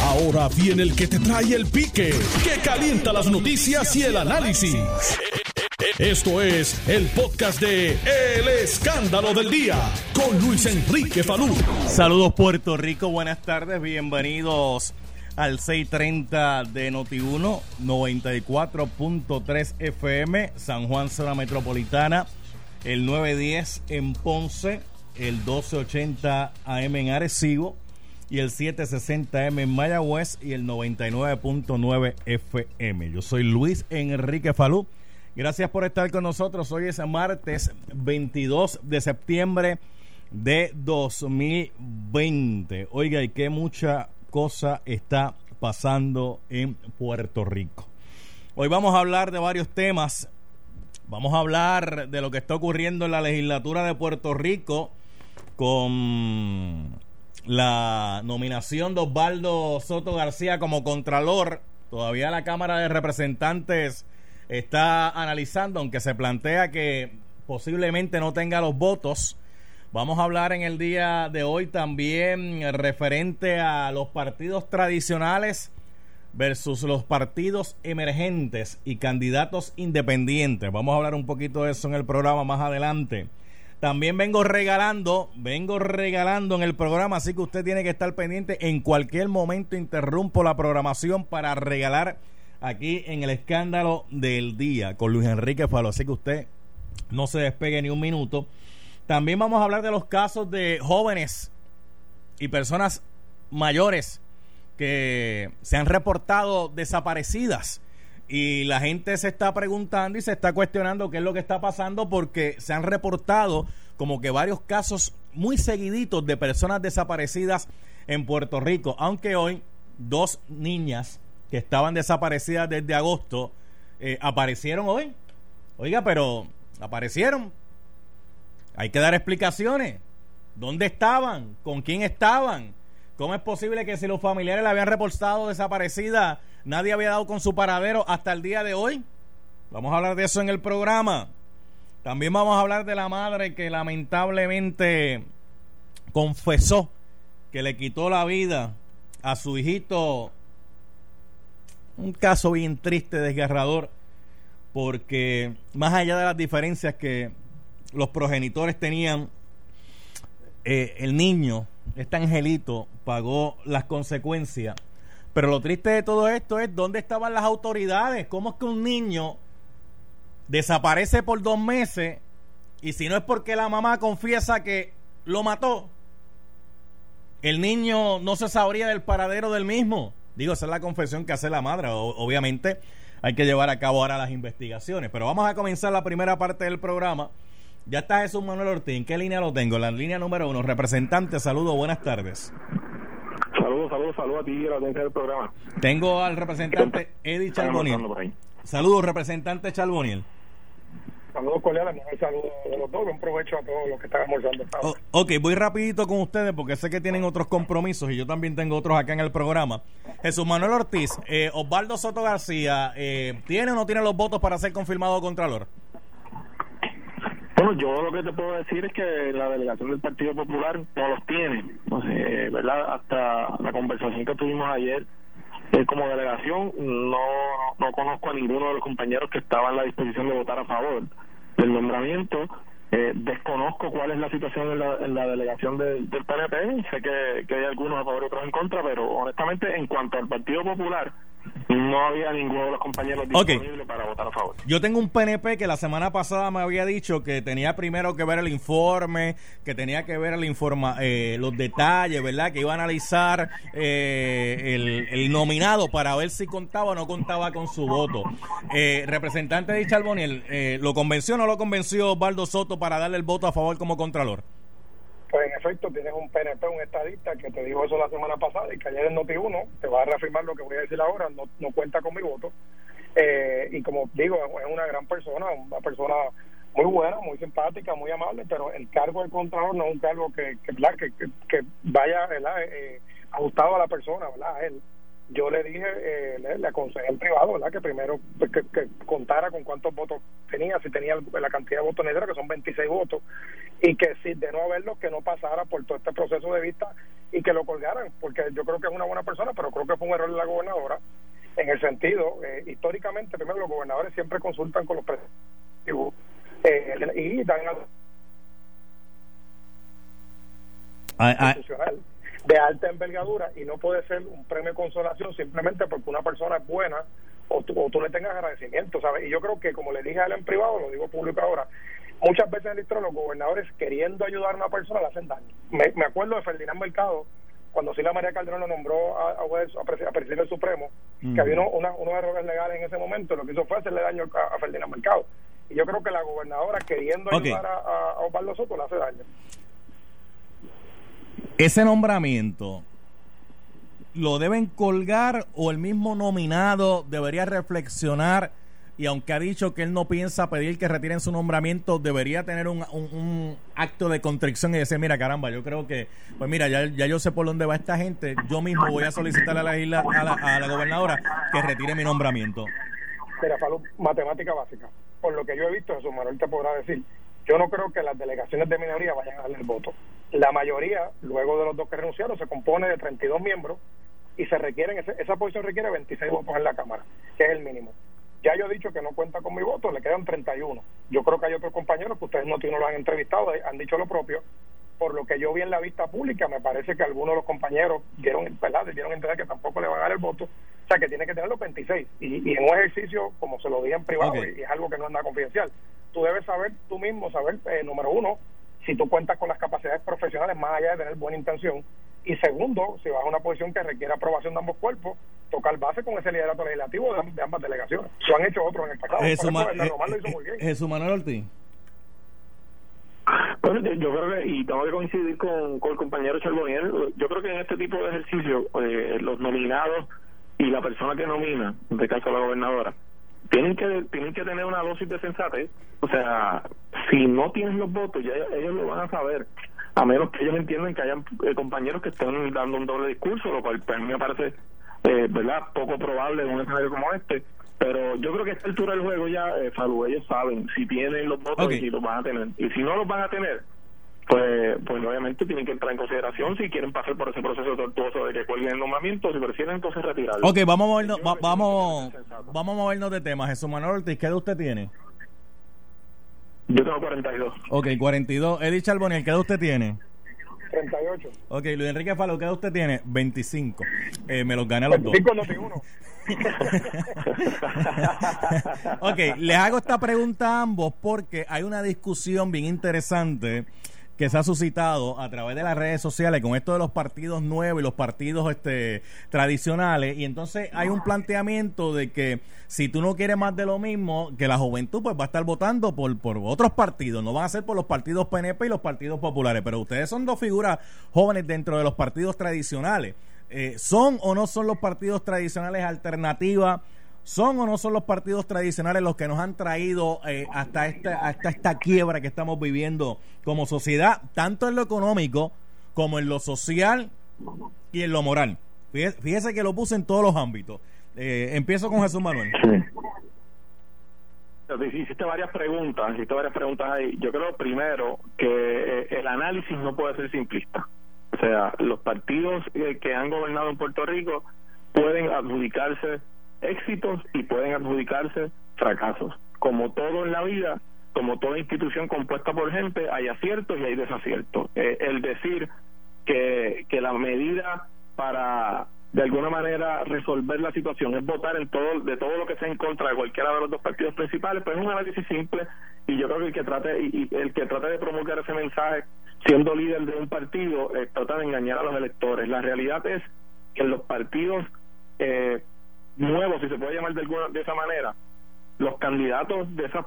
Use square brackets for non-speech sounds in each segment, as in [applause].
Ahora viene el que te trae el pique, que calienta las noticias y el análisis. Esto es el podcast de El Escándalo del Día con Luis Enrique Falú. Saludos Puerto Rico, buenas tardes, bienvenidos al 630 de Noti1, 94.3 FM, San Juan, zona metropolitana, el 910 en Ponce, el 1280 AM en Arecibo y el 760M en Mayagüez y el 99.9 FM. Yo soy Luis Enrique Falú. Gracias por estar con nosotros. Hoy es martes 22 de septiembre de 2020. Oiga, y qué mucha cosa está pasando en Puerto Rico. Hoy vamos a hablar de varios temas. Vamos a hablar de lo que está ocurriendo en la legislatura de Puerto Rico con la nominación de Osvaldo Soto García como Contralor. Todavía la Cámara de Representantes está analizando, aunque se plantea que posiblemente no tenga los votos. Vamos a hablar en el día de hoy también referente a los partidos tradicionales versus los partidos emergentes y candidatos independientes. Vamos a hablar un poquito de eso en el programa más adelante. También vengo regalando, vengo regalando en el programa, así que usted tiene que estar pendiente. En cualquier momento interrumpo la programación para regalar aquí en el escándalo del día con Luis Enrique Falo. Así que usted no se despegue ni un minuto. También vamos a hablar de los casos de jóvenes y personas mayores que se han reportado desaparecidas. Y la gente se está preguntando y se está cuestionando qué es lo que está pasando porque se han reportado como que varios casos muy seguiditos de personas desaparecidas en Puerto Rico. Aunque hoy dos niñas que estaban desaparecidas desde agosto, eh, aparecieron hoy. Oiga, pero aparecieron. Hay que dar explicaciones. ¿Dónde estaban? ¿Con quién estaban? ¿Cómo es posible que si los familiares la habían reportado desaparecida, nadie había dado con su paradero hasta el día de hoy? Vamos a hablar de eso en el programa. También vamos a hablar de la madre que lamentablemente confesó que le quitó la vida a su hijito un caso bien triste, desgarrador, porque más allá de las diferencias que los progenitores tenían, eh, el niño, este angelito, pagó las consecuencias. Pero lo triste de todo esto es dónde estaban las autoridades. ¿Cómo es que un niño desaparece por dos meses y si no es porque la mamá confiesa que lo mató, el niño no se sabría del paradero del mismo? Digo, esa es la confesión que hace la madre. obviamente hay que llevar a cabo ahora las investigaciones. Pero vamos a comenzar la primera parte del programa. Ya está Jesús Manuel Ortiz. ¿En qué línea lo tengo? La línea número uno. Representante, saludos, buenas tardes. Saludos, saludos, saludos a ti, a la del programa. Tengo al representante Eddie Charboniel. Saludos, representante Charboniel. Saludos cordiales, un saludo de los dos, un provecho a todos los que están almorzando. Oh, ok, voy rapidito con ustedes porque sé que tienen otros compromisos y yo también tengo otros acá en el programa. Jesús Manuel Ortiz, eh, Osvaldo Soto García, eh, ¿tiene o no tiene los votos para ser confirmado Contralor? Yo lo que te puedo decir es que la delegación del Partido Popular no los tiene, sé, ¿verdad? Hasta la conversación que tuvimos ayer eh, como delegación no, no conozco a ninguno de los compañeros que estaban a la disposición de votar a favor del nombramiento. Eh, desconozco cuál es la situación en la, en la delegación del PNP, sé que, que hay algunos a favor y otros en contra, pero honestamente en cuanto al Partido Popular, no había ninguno de los compañeros disponible para votar a favor. Yo tengo un PNP que la semana pasada me había dicho que tenía primero que ver el informe, que tenía que ver el informa, eh, los detalles, ¿verdad? Que iba a analizar eh, el, el, nominado para ver si contaba o no contaba con su voto. Eh, representante de Charboniel, eh, ¿lo convenció o no lo convenció Osvaldo Soto para darle el voto a favor como contralor? Pues en efecto tienes un PNP, un estadista que te dijo eso la semana pasada y que ayer en Noti1 te va a reafirmar lo que voy a decir ahora, no, no cuenta con mi voto. Eh, y como digo, es una gran persona, una persona muy buena, muy simpática, muy amable, pero el cargo del contralor no es un cargo que, que, que, que, vaya. Eh, ajustado a la persona, ¿verdad? Él. Yo le dije, eh, le, aconsejé en privado, ¿verdad? Que primero que, contara con cuántos votos tenía, si tenía la cantidad de votos negros, que son 26 votos, y que si de no haberlo, que no pasara por todo este proceso de vista y que lo colgaran, porque yo creo que es una buena persona, pero creo que fue un error de la gobernadora, en el sentido, eh, históricamente, primero los gobernadores siempre consultan con los presidentes eh, y dan de alta envergadura y no puede ser un premio de consolación simplemente porque una persona es buena o tú, le tengas agradecimiento, ¿sabes? Y yo creo que, como le dije a él en privado, lo digo público ahora, muchas veces en el los gobernadores queriendo ayudar a una persona le hacen daño. Me, acuerdo de Ferdinand Mercado, cuando Silvia María Calderón lo nombró a, a, a, presidente Supremo, que había unos errores legales en ese momento, lo que hizo fue hacerle daño a, Ferdinand Mercado. Y yo creo que la gobernadora queriendo ayudar a, Osvaldo Soto le hace daño. Ese nombramiento lo deben colgar o el mismo nominado debería reflexionar y aunque ha dicho que él no piensa pedir que retiren su nombramiento, debería tener un, un, acto de contrición y decir, mira, caramba, yo creo que, pues mira, ya, ya yo sé por dónde va esta gente, yo mismo voy a solicitar a la, isla, a la, a la gobernadora que retire mi nombramiento. Mira, salud, matemática básica. Por lo que yo he visto, Jesús Manuel te podrá decir, yo no creo que las delegaciones de minoría vayan a darle el voto. La mayoría, luego de los dos que renunciaron, se compone de 32 miembros y se requieren, esa posición requiere 26 votos en la Cámara, que es el mínimo. Ya yo he dicho que no cuenta con mi voto, le quedan 31. Yo creo que hay otros compañeros que ustedes no, no lo han entrevistado, han dicho lo propio. Por lo que yo vi en la vista pública, me parece que algunos de los compañeros dieron, ¿verdad? dieron entender que tampoco le van a dar el voto. O sea, que tiene que tener los 26. Y, y en un ejercicio, como se lo dije en privado, y, es algo que no es nada confidencial, tú debes saber tú mismo, saber, eh, número uno, si tú cuentas con las capacidades profesionales más allá de tener buena intención. Y segundo, si vas a una posición que requiere aprobación de ambos cuerpos, tocar base con ese liderato legislativo de, ambas delegaciones. Lo han hecho otros en el pasado. Jesús, Manuel Ortiz. Bueno, yo creo que, y tengo que coincidir con, con el compañero Charbonier, yo creo que en este tipo de ejercicio, eh, los nominados y la persona que nomina, en este caso la gobernadora, tienen que tienen que tener una dosis de sensatez. O sea, si no tienen los votos, ya ellos lo van a saber. A menos que ellos entiendan que hayan eh, compañeros que estén dando un doble discurso, lo cual para mí me parece, eh, ¿verdad?, poco probable en un escenario como este. Pero yo creo que a esta altura del juego ya, eh, ellos saben si tienen los votos y si los van a tener. Y si no los van a tener, pues, pues obviamente tienen que entrar en consideración si quieren pasar por ese proceso tortuoso de que cuelguen el nombramiento, si prefieren entonces retirarlo. Ok, vamos a movernos, vamos, vamos a movernos de tema. Jesús Manuel Ortiz, ¿qué edad usted tiene? Yo tengo 42. Ok, 42. Eddie Charboniel, ¿qué edad usted tiene? 38. Ok, Luis Enrique Falo, ¿qué edad usted tiene? 25. Eh, me los gané a los dos. [laughs] ok, les hago esta pregunta a ambos porque hay una discusión bien interesante que se ha suscitado a través de las redes sociales con esto de los partidos nuevos y los partidos este tradicionales. Y entonces hay un planteamiento de que si tú no quieres más de lo mismo que la juventud pues va a estar votando por, por otros partidos. No van a ser por los partidos PNP y los partidos populares. Pero ustedes son dos figuras jóvenes dentro de los partidos tradicionales. Eh, son o no son los partidos tradicionales alternativas ¿Son o no son los partidos tradicionales los que nos han traído eh, hasta, esta, hasta esta quiebra que estamos viviendo como sociedad, tanto en lo económico como en lo social y en lo moral? Fíjese, que lo puse en todos los ámbitos. Eh, empiezo con Jesús Manuel. Hiciste varias preguntas, hiciste varias preguntas ahí. Yo creo primero que eh, el análisis no puede ser simplista. O sea, los partidos que han gobernado en Puerto Rico pueden adjudicarse éxitos y pueden adjudicarse fracasos. Como todo en la vida, como toda institución compuesta por gente, hay aciertos y hay desaciertos. Eh, el decir que, que la medida para de alguna manera resolver la situación es votar en todo de todo lo que sea en contra de cualquiera de los dos partidos principales pues es un análisis simple y yo creo que el que trate y, el que trate de promulgar ese mensaje siendo líder de un partido eh, trata de engañar a los electores la realidad es que los partidos eh, nuevos, si se puede llamar de, alguna, de esa manera, los candidatos de esas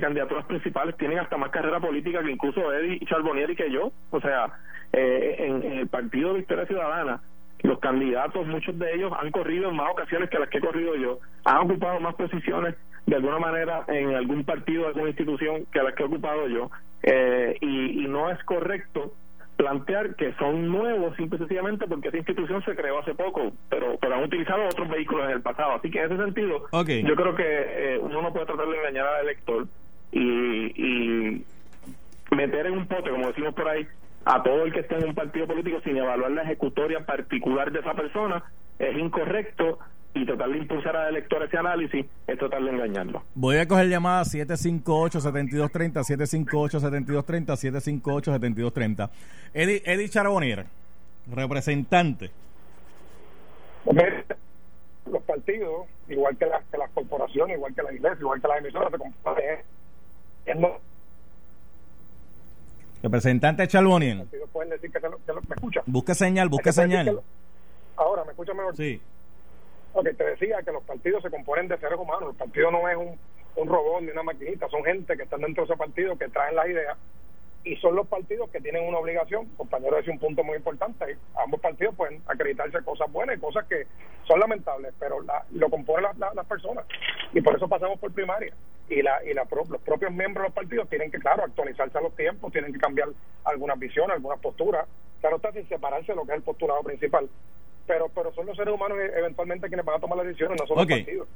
candidaturas principales tienen hasta más carrera política que incluso Eddie Charbonieri que yo. O sea, eh, en, el partido de Victoria Ciudadana, los candidatos, muchos de ellos han corrido en más ocasiones que las que he corrido yo, han ocupado más posiciones de alguna manera en algún partido, alguna institución que las que he ocupado yo. Eh, y no es correcto plantear que son nuevos simple y sencillamente porque esa institución se creó hace poco, pero, pero han utilizado otros vehículos en el pasado. Así que en ese sentido, yo creo que eh, uno no puede tratar de engañar al elector y, y meter en un pote, como decimos por ahí, a todo el que esté en un partido político sin evaluar la ejecutoria particular de esa persona es incorrecto y tratar de impulsar al elector ese análisis es tratar de engañarlo. Voy a coger llamada 758-7230, 758-7230, 758-7230. Eddie, Eddie Charbonnier, representante. Los partidos, igual que, las que las corporaciones, igual que la iglesia, igual que las emisoras, se componen. Representante Charbonnier. Pueden decir que, me escucha. Busque señal, busque señal. ahora, ¿me escucha mejor? Sí. Ok, te decía que los partidos se componen de seres humanos. El partido no es un, un robot ni una maquinita, son gente que están dentro de ese partido, que traen las ideas y son los partidos que tienen una obligación, compañero, es un punto muy importante, ambos partidos pueden acreditarse cosas buenas y cosas que son lamentables, pero lo componen las personas. Y por eso pasamos por primaria. Y, la, y la, los propios miembros de los partidos tienen que, claro, actualizarse a los tiempos, tienen que cambiar algunas visiones, algunas posturas, claro está sin separarse de lo que es el postulado principal, pero pero son los seres humanos e, eventualmente quienes van a tomar las decisiones, no son los partidos.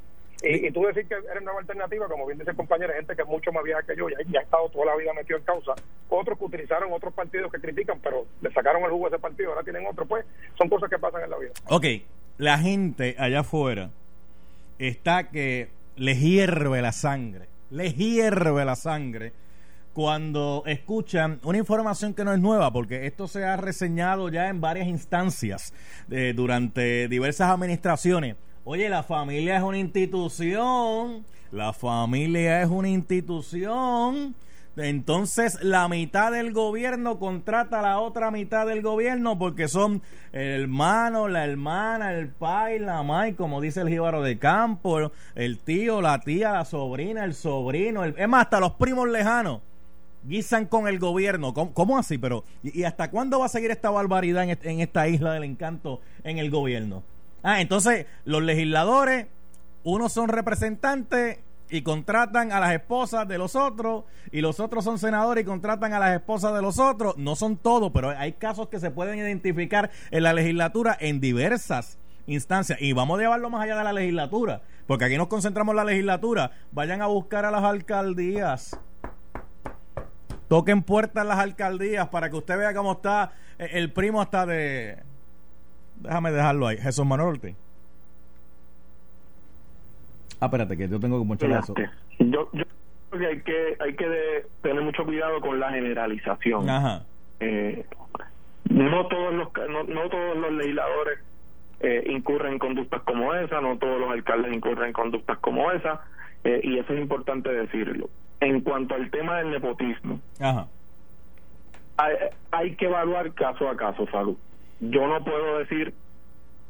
Y, tú decir que eres una alternativa, como bien dice el compañero, gente que es mucho más vieja que yo, ya, ya ha estado toda la vida metido en causa. Otros que utilizaron otros partidos que critican, pero le sacaron el jugo a ese partido, ahora tienen otro, pues son cosas que pasan en la vida. Ok, la gente allá afuera está que le hierve la sangre, le hierve la sangre cuando escuchan una información que no es nueva, porque esto se ha reseñado ya en varias instancias eh, durante diversas administraciones Oye, la familia es una institución. La familia es una institución. Entonces la mitad del gobierno contrata a la otra mitad del gobierno porque son el hermano, la hermana, el pai, la mai, como dice el jíbaro de campo, el tío, la tía, la sobrina, el sobrino, es más, hasta los primos lejanos guisan con el gobierno. ¿Cómo, así? Pero ¿y, hasta cuándo va a seguir esta barbaridad en esta isla del encanto en el gobierno? Ah, entonces los legisladores, unos son representantes y contratan a las esposas de los otros y los otros son senadores y contratan a las esposas de los otros. No son todos, pero hay casos que se pueden identificar en la legislatura en diversas instancias. Y vamos a llevarlo más allá de la legislatura, porque aquí nos concentramos en la legislatura. Vayan a buscar a las alcaldías. Toquen puertas las alcaldías para que usted vea cómo está el primo hasta de Déjame dejarlo ahí. Jesús Manuel Ortiz. Ah, espérate, que yo tengo mucho caso. Yo, yo creo que hay que, hay que tener mucho cuidado con la generalización. Ajá. Eh, no todos los no, todos los legisladores eh, incurren en conductas como esa, no todos los alcaldes incurren en conductas como esa, eh, y eso es importante decirlo. En cuanto al tema del nepotismo, Ajá. Hay, hay que evaluar caso a caso, salud yo no puedo decir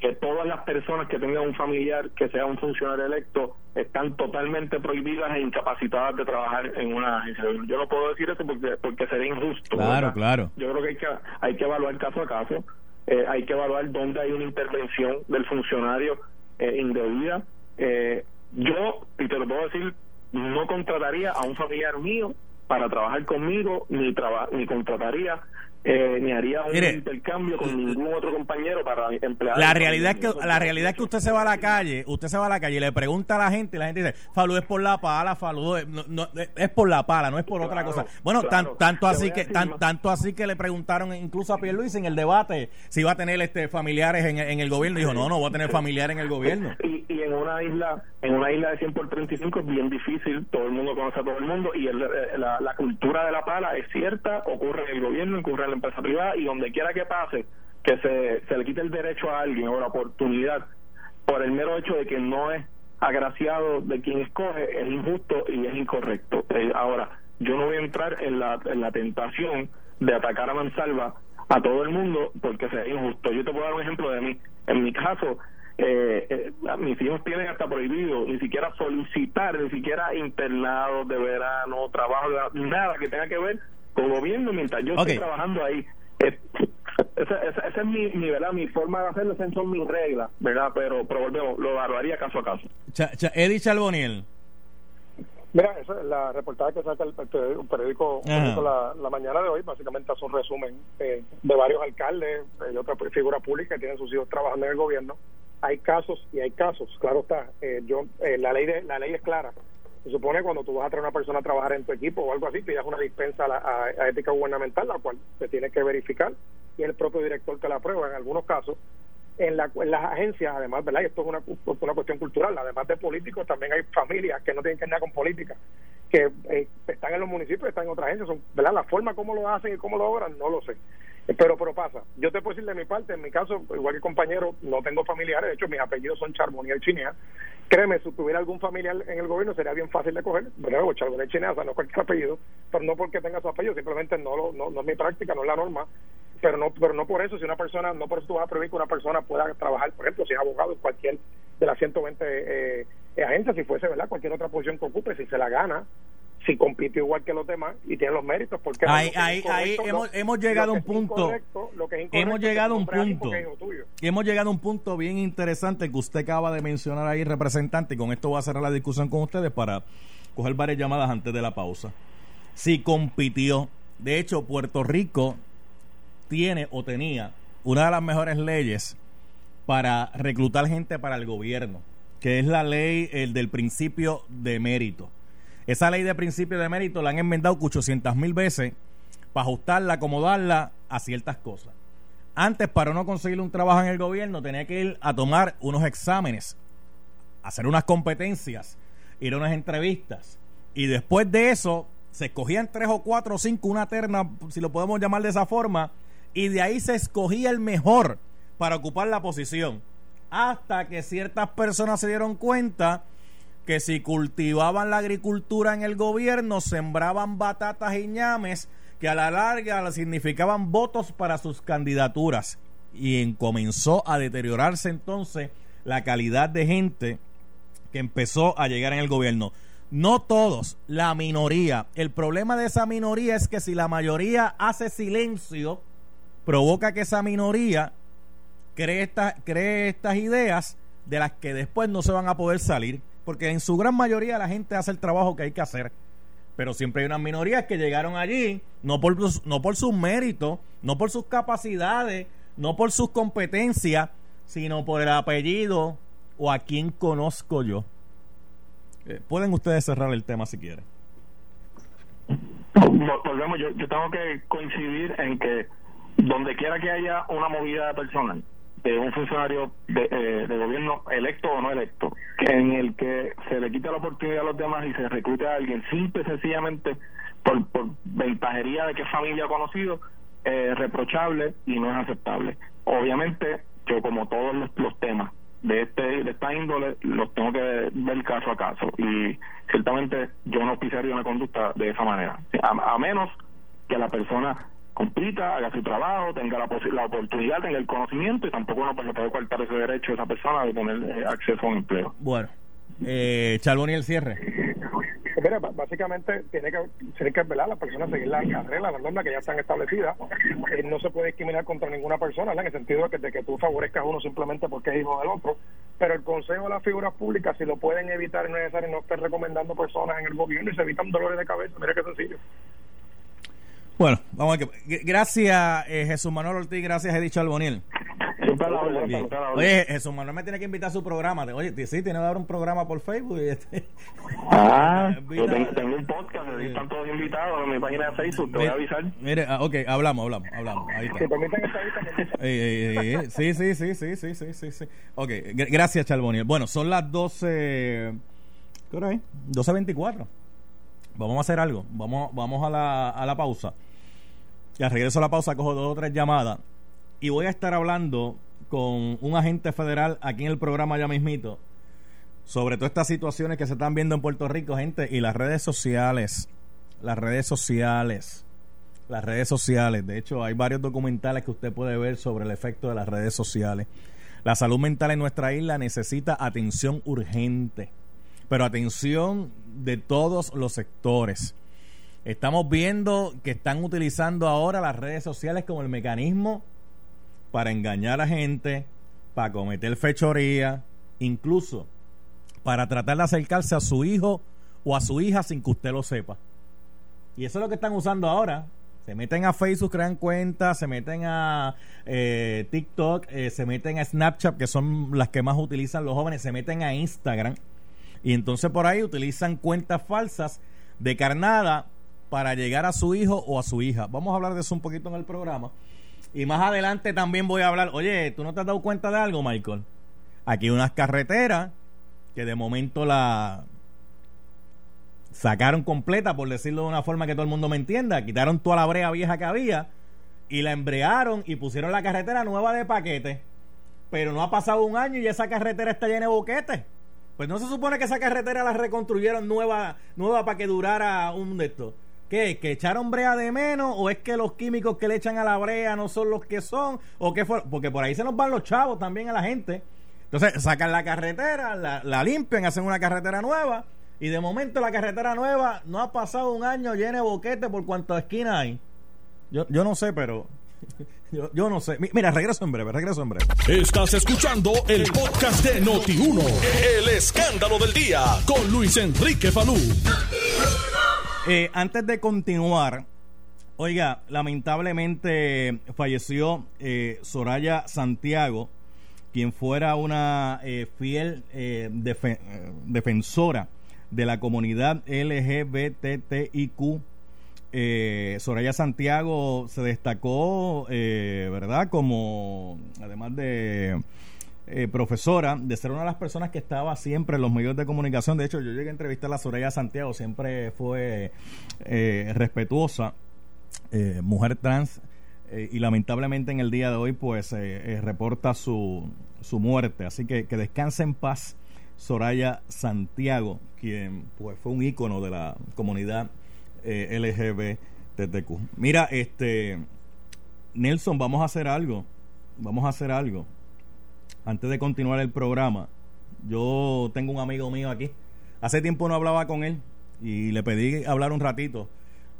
que todas las personas que tengan un familiar que sea un funcionario electo están totalmente prohibidas e incapacitadas de trabajar en una agencia. Yo no puedo decir eso porque porque sería injusto. Claro, claro. Yo creo que hay que hay que evaluar caso a caso, eh, hay que evaluar dónde hay una intervención del funcionario eh, indebida. Eh, yo, y te lo puedo decir, no contrataría a un familiar mío para trabajar conmigo, ni, traba, ni contrataría eh, ni haría un intercambio con ningún otro compañero para emplear. La realidad es que la realidad es que usted se va a la calle, usted se va a la calle y le pregunta a la gente y la gente dice, Falú es por la pala, Falú es, por la pala, no es por otra cosa. Bueno, tanto así que tan, tanto así que le preguntaron incluso a Pierluis en el debate si iba a tener este familiares en, el gobierno y dijo, "No, no voy a tener familiares en el gobierno." Y, y en una isla en una isla de 100 por 35 es bien difícil, todo el mundo conoce a todo el mundo y el, eh, la, la cultura de la pala es cierta, ocurre en el gobierno, ocurre en empresa privada y donde quiera que pase, que se, se le quite el derecho a alguien o la oportunidad por el mero hecho de que no es agraciado de quien escoge, es injusto y es incorrecto. Eh, ahora, yo no voy a entrar en la, en la tentación de atacar a mansalva a todo el mundo porque sea injusto. Yo te puedo dar un ejemplo de mí. En mi caso, eh, eh, mis hijos tienen hasta prohibido ni siquiera solicitar, ni siquiera internados de verano, trabajo, nada que tenga que ver con gobierno mientras yo estoy trabajando ahí. esa, es mi, mi, ¿verdad? mi forma de hacerlo, esas son mis reglas, ¿verdad? Pero, pero volvemos, lo haría caso a caso. Eddie Charboniel. Mira, esa, la reportaje que saca el periódico, la, mañana de hoy básicamente hace un resumen eh, de varios alcaldes y eh, otras figuras públicas que tienen sus hijos trabajando en el gobierno. Hay casos y hay casos, claro está. Eh, yo La ley de, la ley es clara. Se supone cuando tú vas a traer a una persona a trabajar en tu equipo o algo así, pidas una dispensa a, a, ética gubernamental, la cual se tiene que verificar y el propio director que la aprueba en algunos casos en, la, en las agencias, además, ¿verdad? Y esto es una, una cuestión cultural, además de políticos, también hay familias que no tienen que ver nada con política, que eh, están en los municipios, están en otras agencias, son, ¿verdad? La forma como lo hacen y cómo lo logran, no lo sé. Pero, pero pasa. Yo te puedo decir de mi parte, en mi caso, igual que compañero, no tengo familiares, de hecho mis apellidos son Charboniel Chinea. Créeme, si tuviera algún familiar en el gobierno sería bien fácil de coger, ¿verdad? Charboniel Chinea, o sea, no cualquier apellido, pero no porque tenga su apellido, simplemente no, lo, no, no es mi práctica, no es la norma pero no pero no por eso si una persona no por eso tú vas a prohibir que una persona pueda trabajar por ejemplo si es abogado en cualquier de las 120 eh, agencias si fuese verdad cualquier otra posición que ocupe si se la gana si compite igual que los demás y tiene los méritos porque ahí, ahí, ahí hemos, hemos llegado a un punto. hemos llegado a un punto. hemos llegado a un punto bien interesante que usted acaba de mencionar ahí representante y con esto voy a cerrar la discusión con ustedes para coger varias llamadas antes de la pausa. Si compitió de hecho Puerto Rico tiene o tenía una de las mejores leyes para reclutar gente para el gobierno, que es la ley el del principio de mérito. Esa ley de principio de mérito la han enmendado 800 mil veces para ajustarla, acomodarla a ciertas cosas. Antes, para no conseguir un trabajo en el gobierno, tenía que ir a tomar unos exámenes, hacer unas competencias, ir a unas entrevistas. Y después de eso, se escogían tres o cuatro o cinco, una terna, si lo podemos llamar de esa forma, y de ahí se escogía el mejor para ocupar la posición. Hasta que ciertas personas se dieron cuenta que si cultivaban la agricultura en el gobierno, sembraban batatas y ñames que a la larga significaban votos para sus candidaturas. Y comenzó a deteriorarse entonces la calidad de gente que empezó a llegar en el gobierno. No todos, la minoría. El problema de esa minoría es que si la mayoría hace silencio, provoca que esa minoría cree, cree estas ideas de las que después no se van a poder salir, porque en su gran mayoría la gente hace el trabajo que hay que hacer, pero siempre hay unas minorías que llegaron allí no por, no por sus méritos, no por sus capacidades, no por sus competencias, sino por el apellido o a quien conozco yo. Eh, pueden ustedes cerrar el tema si quieren. Volvemos, yo, yo tengo que coincidir en que donde quiera que haya una movida personal de un funcionario de, eh, de, gobierno electo o no electo, en el que se le quita la oportunidad a los demás y se reclute a alguien simple sencillamente por, por ventajería de que es familia conocido, eh, reprochable y no es aceptable. Obviamente, yo como todos los, temas de este de esta índole los tengo que ver caso a caso y ciertamente yo no pisaría una conducta de esa manera, a menos que la persona compita, haga su trabajo, tenga la, la oportunidad, tenga el conocimiento y tampoco uno pues, puede cortar ese derecho de esa persona de tener eh, acceso a un empleo. Bueno, eh, Chalboni el cierre. Pues mira, básicamente tiene que, tiene que velar la persona seguir las reglas, las normas que ya están establecidas. Eh, no se puede discriminar contra ninguna persona, en el sentido de que, de que tú favorezcas a uno simplemente porque es hijo del otro. Pero el consejo de las figuras públicas, si lo pueden evitar, es necesario no estar recomendando personas en el gobierno y se evitan dolores de cabeza. Mira qué sencillo. Bueno, vamos a. Gracias, eh, Jesús Manuel Ortiz. Gracias, he dicho Alboniel. Oye, Jesús Manuel me tiene que invitar a su programa. Oye, sí, tiene que dar un programa por Facebook. Este. Ah, [laughs] yo tengo, un podcast, están todos invitados en mi página de Facebook, te voy a avisar. Mire, ah, ok, hablamos, hablamos, hablamos. Ahí está. sí, sí, sí, sí, sí, sí, sí, sí. Ok, gracias, Charboniel. Bueno, son las 12. ¿Qué hora es? 12.24. Vamos a hacer algo. Vamos, vamos a la, a la pausa. Y al regreso a la pausa cojo dos o tres llamadas y voy a estar hablando con un agente federal aquí en el programa ya mismito sobre todas estas situaciones que se están viendo en Puerto Rico, gente, y las redes sociales, las redes sociales, las redes sociales. De hecho, hay varios documentales que usted puede ver sobre el efecto de las redes sociales. La salud mental en nuestra isla necesita atención urgente, pero atención de todos los sectores Estamos viendo que están utilizando ahora las redes sociales como el mecanismo para engañar a gente, para cometer fechoría, incluso para tratar de acercarse a su hijo o a su hija sin que usted lo sepa. Y eso es lo que están usando ahora. Se meten a Facebook, crean cuentas, se meten a eh, TikTok, eh, se meten a Snapchat, que son las que más utilizan los jóvenes, se meten a Instagram. Y entonces por ahí utilizan cuentas falsas de carnada para llegar a su hijo o a su hija. Vamos a hablar de eso un poquito en el programa. Y más adelante también voy a hablar, oye, ¿tú no te has dado cuenta de algo, Michael? Aquí hay unas carreteras que de momento la sacaron completa, por decirlo de una forma que todo el mundo me entienda, quitaron toda la brea vieja que había y la embrearon y pusieron la carretera nueva de paquete. Pero no ha pasado un año y esa carretera está llena de boquetes. Pues no se supone que esa carretera la reconstruyeron nueva, nueva para que durara un de. ¿Qué? ¿Que echaron brea de menos? ¿O es que los químicos que le echan a la brea no son los que son? ¿O qué fue? Porque por ahí se nos van los chavos también a la gente. Entonces sacan la carretera, la, la limpian, hacen una carretera nueva y de momento la carretera nueva no ha pasado un año lleno de boquete por cuántas esquinas hay. Yo, yo no sé, pero [laughs] yo, yo, no sé. Mira, regreso en breve, regreso en breve. Estás escuchando el podcast de Noti1, el escándalo del día, con Luis Enrique Falú. Eh, antes de continuar, oiga, lamentablemente falleció eh, Soraya Santiago, quien fuera una eh, fiel eh, defe defensora de la comunidad LGBTIQ. Eh, Soraya Santiago se destacó, eh, ¿verdad? Como, además de eh, profesora, de ser una de las personas que estaba siempre en los medios de comunicación. De hecho, yo llegué a entrevistar a Soraya Santiago, siempre fue eh, respetuosa, eh, mujer trans, eh, y lamentablemente en el día de hoy, pues, reporta su, su muerte. Así que que descanse en paz Soraya Santiago, quien pues fue un ícono de la comunidad LGBTQ. Mira, este Nelson, vamos a hacer algo. Vamos a hacer algo. Antes de continuar el programa, yo tengo un amigo mío aquí. Hace tiempo no hablaba con él y le pedí hablar un ratito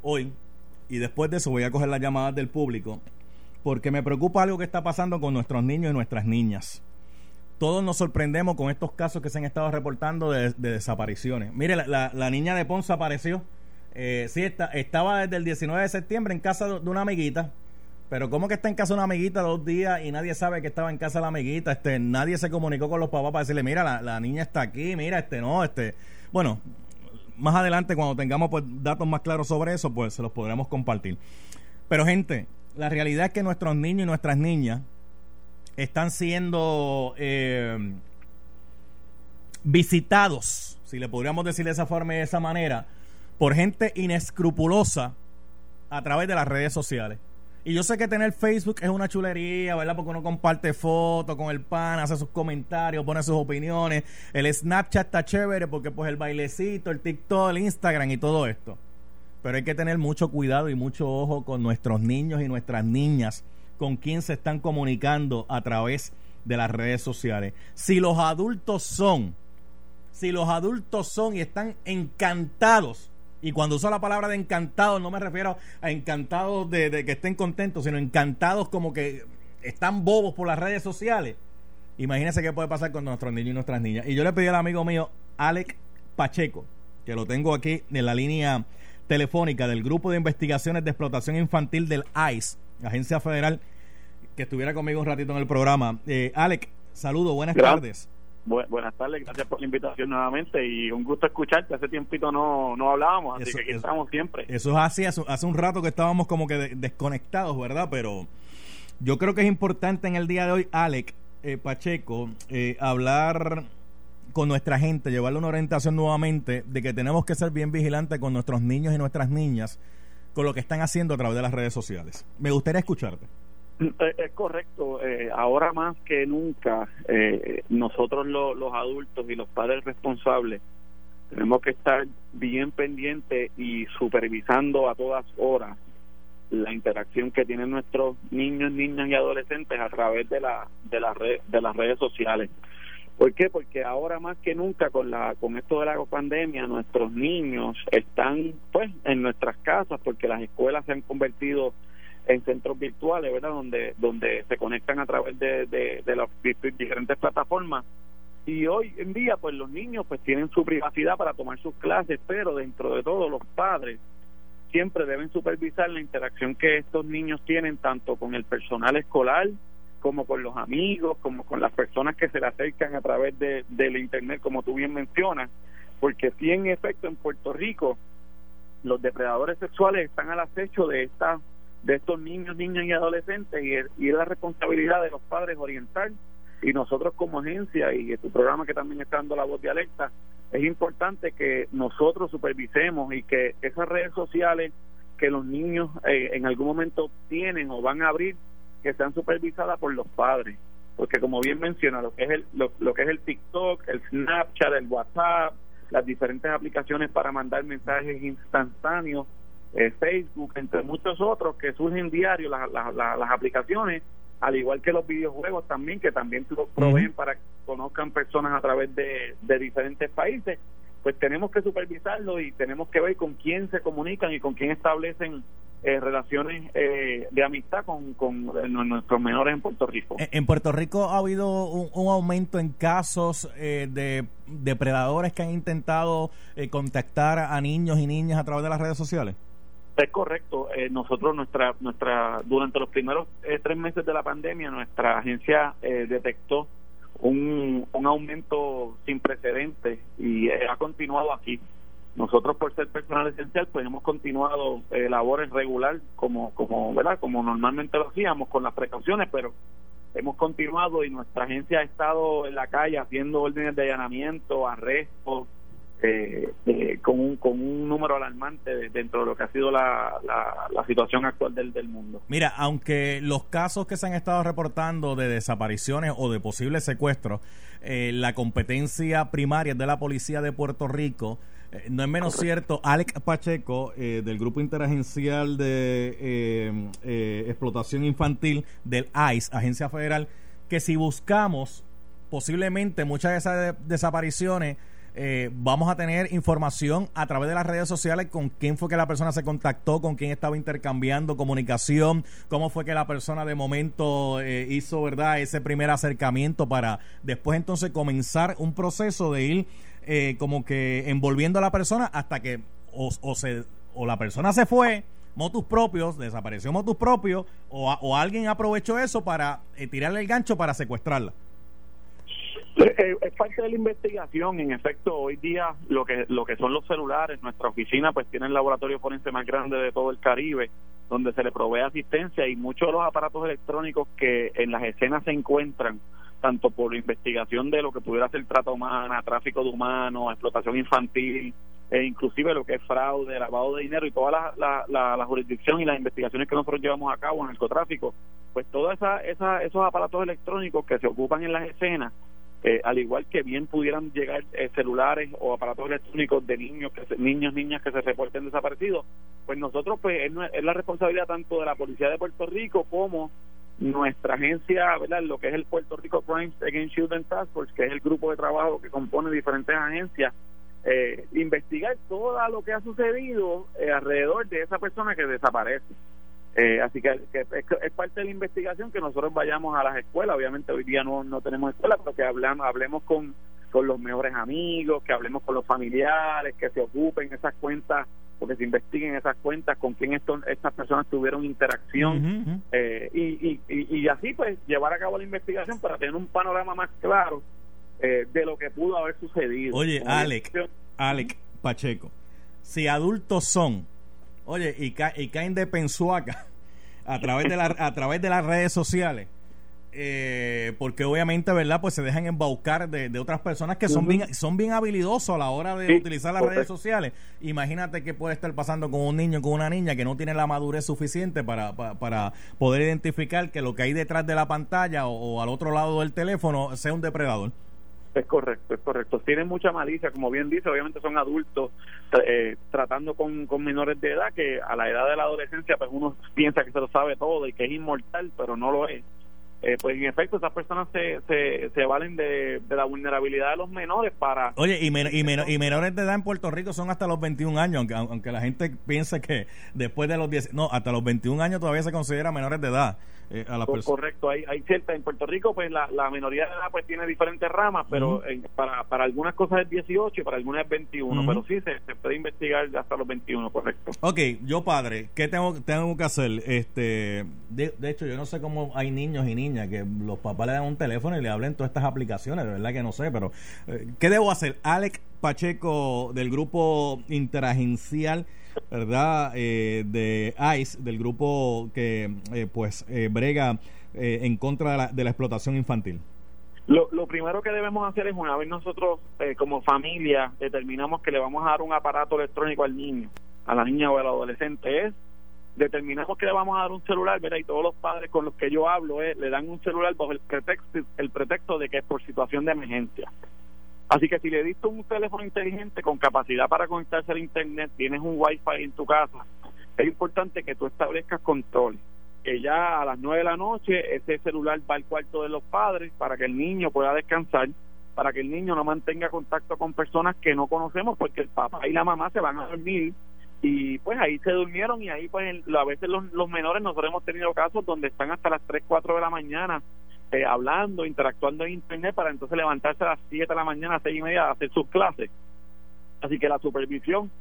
hoy. Y después de eso voy a coger las llamadas del público porque me preocupa algo que está pasando con nuestros niños y nuestras niñas todos nos sorprendemos con estos casos que se han estado reportando de, de desapariciones. Mire, la, niña de Ponce apareció. Eh, sí, está, estaba desde el 19 de septiembre en casa de, una amiguita. Pero ¿cómo que está en casa una amiguita dos días y nadie sabe que estaba en casa la amiguita? Este, nadie se comunicó con los papás para decirle, mira, la, la niña está aquí, mira, este no, este. Bueno, más adelante cuando tengamos pues, datos más claros sobre eso, pues se los podremos compartir. Pero gente, la realidad es que nuestros niños y nuestras niñas están siendo eh, visitados, si le podríamos decir de esa forma y de esa manera, por gente inescrupulosa a través de las redes sociales. Y yo sé que tener Facebook es una chulería, ¿verdad? Porque uno comparte fotos con el pan, hace sus comentarios, pone sus opiniones. El Snapchat está chévere porque pues el bailecito, el TikTok, el Instagram y todo esto. Pero hay que tener mucho cuidado y mucho ojo con nuestros niños y nuestras niñas con quién se están comunicando a través de las redes sociales. Si los adultos son, si los adultos son y están encantados, y cuando uso la palabra de encantados no me refiero a encantados de, de que estén contentos, sino encantados como que están bobos por las redes sociales. Imagínense qué puede pasar con nuestros niños y nuestras niñas. Y yo le pedí al amigo mío, Alex Pacheco, que lo tengo aquí en la línea telefónica del Grupo de Investigaciones de Explotación Infantil del ICE, Agencia Federal, que estuviera conmigo un ratito en el programa. Eh, Alex, saludo, buenas gracias. tardes. Bu buenas tardes, gracias por la invitación nuevamente y un gusto escucharte. Hace tiempito no, no hablábamos, así Eso- que aquí eso- estamos siempre. Eso es así, hace, hace un rato que estábamos como que de- desconectados, ¿verdad? Pero yo creo que es importante en el día de hoy, Alex eh, Pacheco, eh, hablar con nuestra gente, llevarle una orientación nuevamente de que tenemos que ser bien vigilantes con nuestros niños y nuestras niñas con lo que están haciendo a través de las redes sociales. Me gustaría escucharte. Eh, Es correcto, eh, ahora más que nunca, eh, nosotros lo- los adultos y los padres responsables tenemos que estar bien pendientes y supervisando a todas horas la interacción que tienen nuestros niños, niñas y adolescentes a través de la de de las redes sociales. ¿Por qué? Porque ahora más que nunca con la con esto de la pandemia nuestros niños están pues en nuestras casas porque las escuelas se han convertido en centros virtuales, ¿verdad? Donde donde se conectan a través de, de, las diferentes plataformas y hoy en día pues los niños pues tienen su privacidad para tomar sus clases pero dentro de todo los padres siempre deben supervisar la interacción que estos niños tienen tanto con el personal escolar como con los amigos como con las personas que se le acercan a través de del internet como tú bien mencionas porque sí en efecto en Puerto Rico los depredadores sexuales están al acecho de esta de estos niños niñas y adolescentes y y es la responsabilidad de los padres orientar y nosotros como agencia y tu programa que también está dando la voz de alerta, es importante que nosotros supervisemos y que esas redes sociales que los niños eh, en algún momento tienen o van a abrir, que sean supervisadas por los padres. Porque como bien menciona, lo que es el, lo, que es el TikTok, el Snapchat, el WhatsApp, las diferentes aplicaciones para mandar mensajes instantáneos, eh, Facebook, entre muchos otros que surgen diario, las, las, las aplicaciones al igual que los videojuegos también, que también proveen para que conozcan personas a través de, diferentes países, pues tenemos que supervisarlo y tenemos que ver con quién se comunican y con quién establecen eh, relaciones eh, de amistad con, con nuestros menores en Puerto Rico. En Puerto Rico ha habido un, aumento en casos eh, de depredadores que han intentado contactar a niños y niñas a través de las redes sociales. Es correcto. Eh, nosotros, nuestra, nuestra, durante los primeros eh, tres meses de la pandemia, nuestra agencia eh, detectó un, un aumento sin precedentes y ha continuado aquí. Nosotros, por ser personal esencial, pues hemos continuado labores regular como, como, ¿verdad? Como normalmente lo hacíamos, con las precauciones, pero hemos continuado y nuestra agencia ha estado en la calle haciendo órdenes de allanamiento, arrestos, eh, eh, con, un, con un número alarmante dentro de lo que ha sido la, la, situación actual del, del, mundo. Mira, aunque los casos que se han estado reportando de desapariciones o de posibles secuestros, eh, la competencia primaria de la policía de Puerto Rico, eh, no es menos cierto, Alex Pacheco, del Grupo Interagencial de Explotación Infantil del ICE, Agencia Federal, que si buscamos posiblemente muchas de esas desapariciones eh, vamos a tener información a través de las redes sociales con quién fue que la persona se contactó, con quién estaba intercambiando comunicación, cómo fue que la persona de momento eh, hizo, ¿verdad?, ese primer acercamiento para después entonces comenzar un proceso de ir eh, como que envolviendo a la persona hasta que o, se, o la persona se fue motus propios, desapareció motus propios, o, o alguien aprovechó eso para tirarle el gancho para secuestrarla. [laughs] Eh, es parte de la investigación. En efecto, hoy día lo que lo que son los celulares, nuestra oficina pues tiene el laboratorio forense más grande de todo el Caribe, donde se le provee asistencia y muchos de los aparatos electrónicos que en las escenas se encuentran, tanto por investigación de lo que pudiera ser trata humana, tráfico de humanos, explotación infantil, e inclusive lo que es fraude, lavado de dinero y toda la, la, jurisdicción y las investigaciones que nosotros llevamos a cabo en el narcotráfico, pues todos esa, esa, esos aparatos electrónicos que se ocupan en las escenas eh, al igual que bien pudieran llegar eh, celulares o aparatos electrónicos de niños que niños niñas que se reporten desaparecidos pues nosotros pues es, la responsabilidad tanto de la policía de Puerto Rico como nuestra agencia verdad lo que es el Puerto Rico Crimes Against Children Task Force que es el grupo de trabajo que compone diferentes agencias eh, investigar todo lo que ha sucedido alrededor de esa persona que desaparece eh, así que, es, parte de la investigación que nosotros vayamos a las escuelas. Obviamente hoy día no, no tenemos escuela, pero que hablamos, hablemos con, con los mejores amigos, que hablemos con los familiares, que se ocupen esas cuentas, porque se investiguen esas cuentas, con quién estas personas tuvieron interacción. Eh, y, y, y, así pues llevar a cabo la investigación para tener un panorama más claro eh, de lo que pudo haber sucedido. Oye, Alec, Alec Pacheco, si adultos son Oye, y, y caen de pensuaca [laughs] a través de, la, a través de las redes sociales. Eh, porque obviamente, ¿verdad? Pues se dejan embaucar de, de otras personas que son bien son bien habilidosos a la hora de utilizar las redes sociales. Imagínate qué puede estar pasando con un niño, con una niña que no tiene la madurez suficiente para, para, poder identificar que lo que hay detrás de la pantalla o al otro lado del teléfono sea un depredador. Es correcto, es correcto. Tienen mucha malicia, como bien dice, obviamente son adultos eh, tratando con, con menores de edad que a la edad de la adolescencia pues uno piensa que se lo sabe todo y que es inmortal, pero no lo es. Eh, pues en efecto esas personas se, se, se valen de, la vulnerabilidad de los menores para... Oye, y, y, y, menores de edad en Puerto Rico son hasta los 21 años, aunque, aunque la gente piense que después de los 10... No, hasta los 21 años todavía se considera menores de edad. Eh, a las Co- personas. Correcto, hay, hay cierta, en Puerto Rico pues la, la minoría de edad pues tiene diferentes ramas, pero Ujú. en- para, para algunas cosas es 18 y para algunas es 21, Ujú. pero sí se, se puede investigar hasta los 21, correcto. Ok, yo padre, ¿qué tengo, tengo que hacer? Este, de, de hecho, yo no sé cómo hay niños y niñas que los papás le dan un teléfono y le hablen todas estas aplicaciones, de verdad que no sé, pero eh, ¿qué debo hacer? Alex Pacheco del grupo interagencial, ¿verdad? Eh, de ICE, del grupo que eh, pues eh, brega eh, en contra de la, de la explotación infantil. Lo, lo primero que debemos hacer es una vez nosotros eh, como familia determinamos que le vamos a dar un aparato electrónico al niño, a la niña o al adolescente, es determinamos que le vamos a dar un celular, ¿verdad? Y todos los padres con los que yo hablo eh, le dan un celular bajo el pretexto, el pretexto de que es por situación de emergencia. Así que si le diste un teléfono inteligente con capacidad para conectarse al internet, tienes un wifi en tu casa, es importante que tú establezcas control. Que ya a las nueve de la noche ese celular va al cuarto de los padres para que el niño pueda descansar, para que el niño no mantenga contacto con personas que no conocemos, porque el papá y la mamá se van a dormir y pues ahí se durmieron y ahí pues a veces los, los menores nosotros hemos tenido casos donde están hasta las 3, 4 de la mañana eh, hablando, interactuando en internet para entonces levantarse a las 7 de la mañana, 6 y media a hacer sus clases. Así que la supervisión,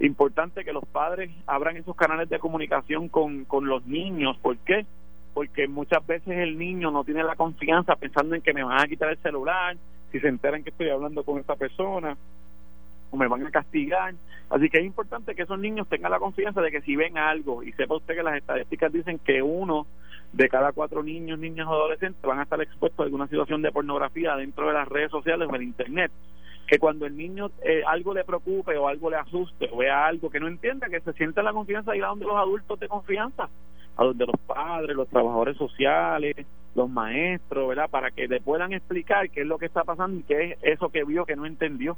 importante que los padres abran esos canales de comunicación con, con los niños. ¿Por qué? Porque muchas veces el niño no tiene la confianza pensando en que me van a quitar el celular, si se enteran que estoy hablando con esta persona, o me van a castigar. Así que es importante que esos niños tengan la confianza de que si ven algo, y sepa usted que las estadísticas dicen que uno de cada cuatro niños, niñas o adolescentes van a estar expuestos a alguna situación de pornografía dentro de las redes sociales o el Internet. Que cuando el niño eh, algo le preocupe o algo le asuste o vea algo que no entienda, que se sienta la confianza de ir a donde los adultos de confianza, a donde los padres, los trabajadores sociales, los maestros, ¿verdad? Para que le puedan explicar qué es lo que está pasando y qué es eso que vio que no entendió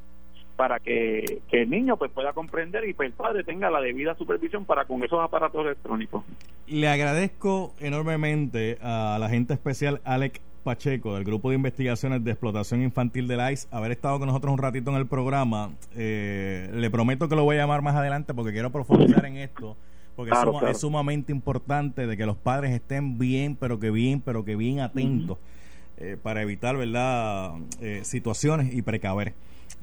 para que, que el niño pues pueda comprender y pues el padre tenga la debida supervisión para con esos aparatos electrónicos. Le agradezco enormemente a la agente especial Alec Pacheco del Grupo de Investigaciones de Explotación Infantil del ICE haber estado con nosotros un ratito en el programa. Eh, le prometo que lo voy a llamar más adelante porque quiero profundizar en esto. Porque es Claro, suma- claro. es sumamente importante de que los padres estén bien, pero que bien, pero que bien atentos eh, para evitar, ¿verdad?, eh, situaciones y precaver.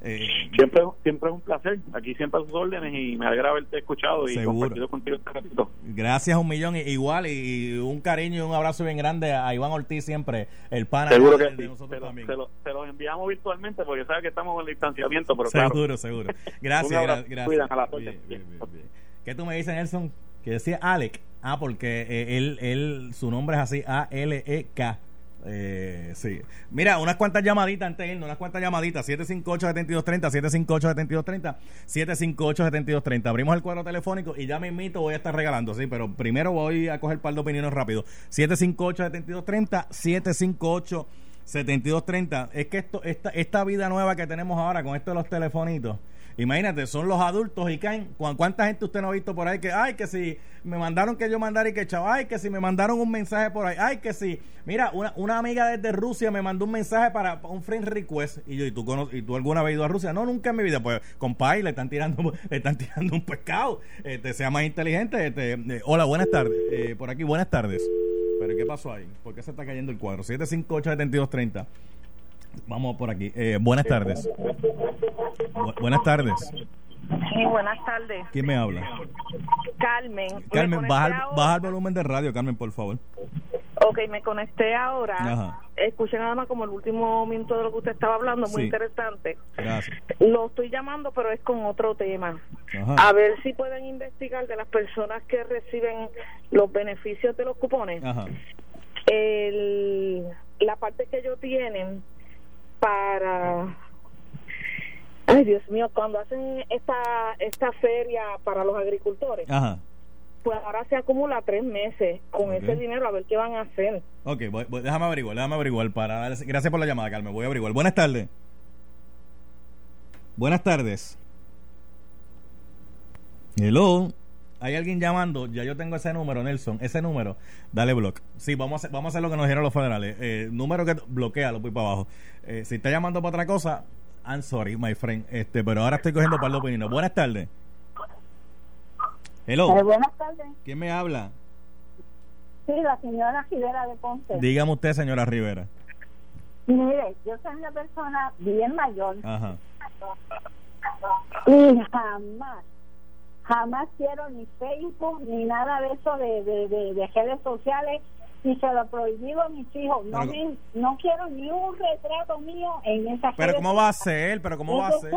Eh, Siempre, siempre es un placer, aquí siempre a sus órdenes y me alegra haberte escuchado y Seguro. compartido contigo este ratito. Gracias un millón, igual, y un cariño y un abrazo bien grande a Iván Ortiz siempre, el pana Seguro de, que de sí, nosotros se lo, también. se, lo, se los enviamos virtualmente porque sabe que estamos en el distanciamiento, pero claro. seguro, seguro. Gracias, abrazo, gracias. cuidan, a la bien, bien, bien. ¿Qué tú me dices, Nelson? Que decía Alec. Ah, porque eh, él, él, su nombre es así, A-L-E-K. Eh, sí. Mira, unas cuantas llamaditas antes de unas cuantas llamaditas. 758-7230, 758-7230, 758-7230. Abrimos el cuadro telefónico y ya me invito, voy a estar regalando, sí, pero primero voy a coger par de opiniones rápido. 758-7230, 758 7230. Es que esto, esta, esta vida nueva que tenemos ahora con esto de los telefonitos, imagínate, son los adultos y caen. ¿Cu- ¿Cuánta gente usted no ha visto por ahí que, ay, que si me mandaron que yo mandara y que chaval, ay, que si me mandaron un mensaje por ahí, ay, que si, mira, una, una amiga desde Rusia me mandó un mensaje para un friend request y yo, ¿y tú, cono- ¿y tú alguna vez ido a Rusia? No, nunca en mi vida. Pues, compadre, le están tirando, [laughs] le están tirando un pescado. Este, sea más inteligente. Este, eh, hola, buenas tardes. Eh, por aquí, buenas tardes. Pero ¿qué pasó ahí? ¿Por qué se está cayendo el cuadro? 758-7230. Vamos por aquí. Eh, buenas tardes. Bu- buenas tardes. Sí, buenas tardes. ¿Quién me habla? Carmen. me Carmen, baja, baja el volumen de radio, Carmen, por favor. Ok, me conecté ahora. Ajá. Escuché nada más como el último minuto de lo que usted estaba hablando, muy Sí. interesante. Gracias. Lo estoy llamando, pero es con otro tema. Ajá. A ver si pueden investigar de las personas que reciben los beneficios de los cupones. Ajá. El, la parte que ellos tienen para ay Dios mío cuando hacen esta esta feria para los agricultores Ajá. pues ahora se acumula tres meses con ese dinero a ver qué van a hacer Ok, voy- voy- déjame averiguar, déjame averiguar. Para gracias por la llamada, Carmen. Voy a averiguar. Buenas tardes. Buenas tardes. Hello. Hay alguien llamando. Ya yo tengo ese número, Nelson. Ese número. Dale block. Sí, vamos a hacer, vamos a hacer lo que nos dijeron los federales. Eh, número que bloquea, lo voy para abajo. Eh, si está llamando para otra cosa, I'm sorry, my friend. Este, pero ahora estoy cogiendo par de opiniones. Buenas tardes. Hello. buenas tardes. ¿Quién me habla? Sí, la señora Rivera de Ponce. Dígame usted, señora Rivera. Mire, yo soy una persona bien mayor Ajá. y jamás, jamás quiero ni Facebook ni nada de eso de, de, de, de redes sociales y se lo prohibido a mis hijos. No, Pero- me- no quiero ni un retrato mío en esas Pero ¿cómo va a ser? ¿Pero cómo va a ser?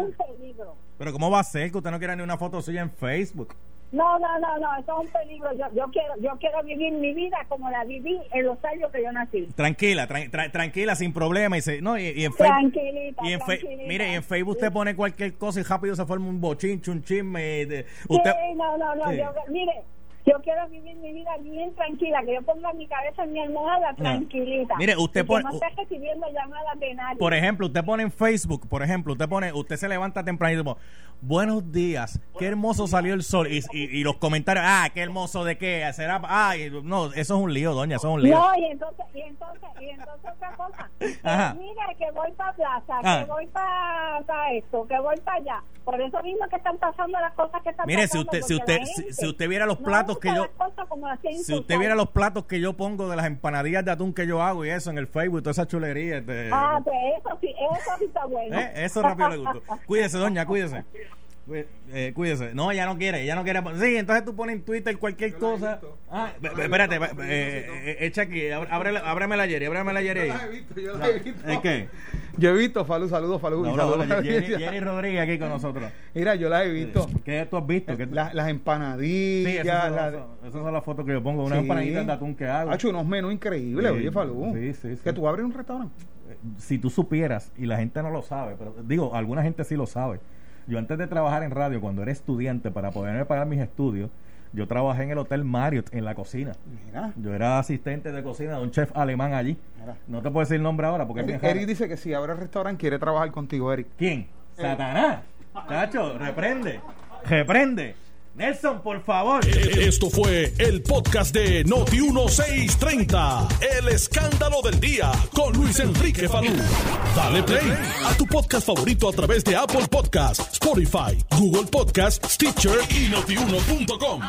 ¿Pero cómo va a ser que usted no quiera ni una foto suya en Facebook? No, no, no, no, eso es un peligro. Yo, yo quiero, yo quiero vivir mi vida como la viví en los años que yo nací. Tranquila, tran- tra- tranquila, sin problema. Y, se- no, y, y en Facebook... Tranquilita, Y en tranquilita. mire, y en Facebook usted pone cualquier cosa y rápido se forma un bochinche, un chisme. de- usted, Sí, no, no, no. Sí. Yo, mire, yo quiero vivir mi vida bien tranquila, que yo ponga mi cabeza en mi almohada tranquilita. Mire, usted Y pone- no esté recibiendo llamadas de nadie. Por ejemplo, usted pone en Facebook, por ejemplo, usted pone, usted se levanta tempranito, buenos días, qué hermoso salió el sol, y, y- y los comentarios, ah, qué hermoso de qué, será, ay, no, eso es un lío, doña, eso es un lío. No, y entonces, y entonces, y entonces otra cosa. [laughs] Ajá. Mira, que voy para plaza, Ah. que voy para esto, que voy para allá. Por eso mismo que están pasando las cosas que están Mire, si pasando. usted, si usted, si, gente si usted viera los no platos que yo, si usted viera los platos que yo pongo de las empanadillas de atún que yo hago y eso en el Facebook, toda esa chulería, este, Ah, pues eso sí, eso sí está bueno. ¿eh? eso rápido le gustó. Cuídese, doña, cuídese. Eh, cuídese. No, ella no quiere, ella no quiere. Sí, entonces tú pones en Twitter cualquier cosa. Ah, espérate, eh, eh, echa aquí, ábreme la Jerry, ábreme la Jerry. Yo la he visto, yo la he visto. ¿Es qué? Yo he visto, Falú, saludos, Falú. y No, saludos la. Jenny Rodríguez aquí con nosotros. Mira, yo las he visto. ¿Qué tú has visto? ¿Qué tú- La- las Sí, empanadillas. esas son, la- son- esas son las fotos que yo pongo, unas Sí. empanaditas de atún que hago. Ha hecho unos menús increíbles, Sí, oye, Falú. sí, sí, sí. Que tú abres un restaurante. si tú supieras, y la gente no lo sabe, pero digo, alguna gente sí lo sabe. Yo antes de trabajar en radio, cuando era estudiante, para poderme pagar mis estudios, yo trabajé en el Hotel Marriott, en la cocina. Mira. Yo era asistente de cocina de un chef alemán allí. Mira. No te puedo decir el nombre ahora porque Eric. Eric dice que si abre el restaurante quiere trabajar contigo, Eric. ¿Quién? Satanás. Chacho, reprende. Reprende. Nelson, por favor. Esto fue el podcast de Noti 1630. El escándalo del día con Luis Enrique Falú. Dale play a tu podcast favorito a través de Apple Podcasts, Spotify, Google Podcasts, Stitcher y notiuno.com.